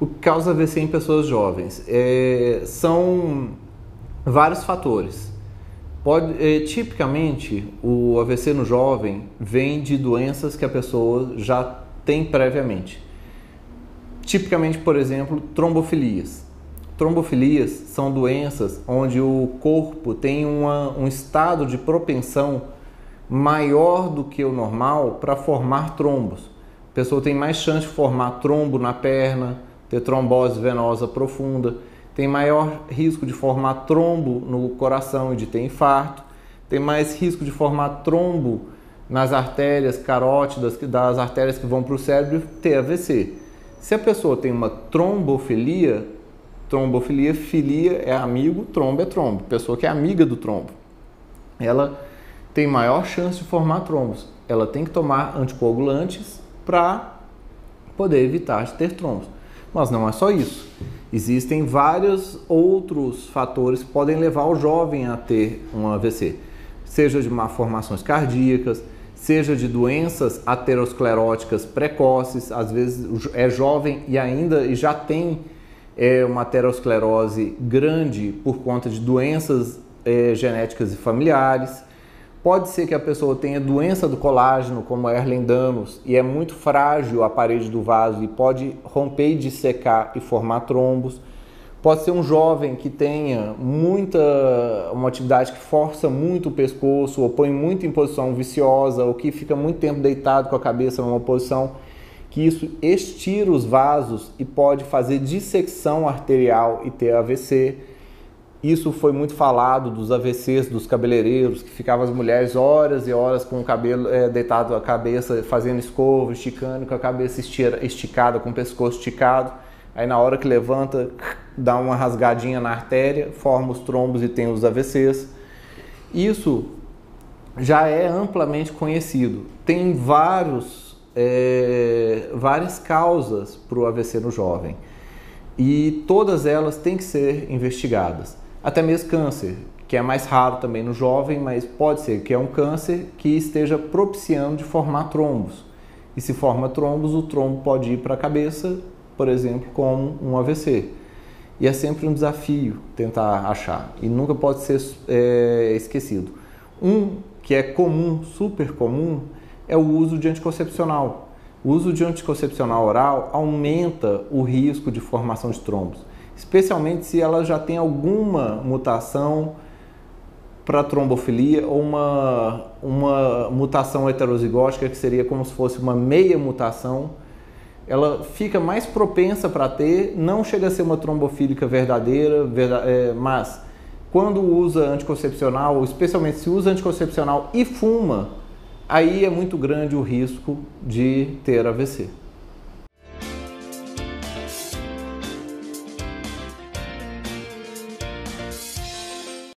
O que causa AVC em pessoas jovens? É, são vários fatores. Pode, é, tipicamente, o AVC no jovem vem de doenças que a pessoa já tem previamente. Tipicamente, por exemplo, trombofilias. Trombofilias são doenças onde o corpo tem uma, um estado de propensão maior do que o normal para formar trombos. A pessoa tem mais chance de formar trombo na perna, ter trombose venosa profunda, tem maior risco de formar trombo no coração e de ter infarto, tem mais risco de formar trombo nas artérias carótidas, das artérias que vão para o cérebro ter AVC. Se a pessoa tem uma trombofilia, trombofilia, filia é amigo, trombo é trombo, pessoa que é amiga do trombo, ela tem maior chance de formar trombos. Ela tem que tomar anticoagulantes para poder evitar de ter trombos. Mas não é só isso. Existem vários outros fatores que podem levar o jovem a ter um AVC, seja de malformações cardíacas, seja de doenças ateroscleróticas precoces, às vezes é jovem e ainda e já tem é, uma aterosclerose grande por conta de doenças é, genéticas e familiares. Pode ser que a pessoa tenha doença do colágeno, como a Erlendanos, e é muito frágil a parede do vaso e pode romper e dissecar e formar trombos. Pode ser um jovem que tenha muita uma atividade que força muito o pescoço, ou põe muito em posição viciosa, ou que fica muito tempo deitado com a cabeça numa posição que isso estira os vasos e pode fazer dissecção arterial e ter AVC. Isso foi muito falado dos AVCs dos cabeleireiros, que ficavam as mulheres horas e horas com o cabelo é, deitado a cabeça, fazendo escova, esticando, com a cabeça esticada, com o pescoço esticado. Aí na hora que levanta, dá uma rasgadinha na artéria, forma os trombos e tem os AVCs. Isso já é amplamente conhecido. Tem vários, é, várias causas para o AVC no jovem e todas elas têm que ser investigadas. Até mesmo câncer, que é mais raro também no jovem, mas pode ser que é um câncer que esteja propiciando de formar trombos. E se forma trombos, o trombo pode ir para a cabeça por exemplo, como um AVC. E é sempre um desafio tentar achar e nunca pode ser é, esquecido. Um que é comum, super comum, é o uso de anticoncepcional. O uso de anticoncepcional oral aumenta o risco de formação de trombos, especialmente se ela já tem alguma mutação para trombofilia ou uma, uma mutação heterozigótica que seria como se fosse uma meia mutação ela fica mais propensa para ter, não chega a ser uma trombofílica verdadeira, é, mas quando usa anticoncepcional, especialmente se usa anticoncepcional e fuma, aí é muito grande o risco de ter AVC.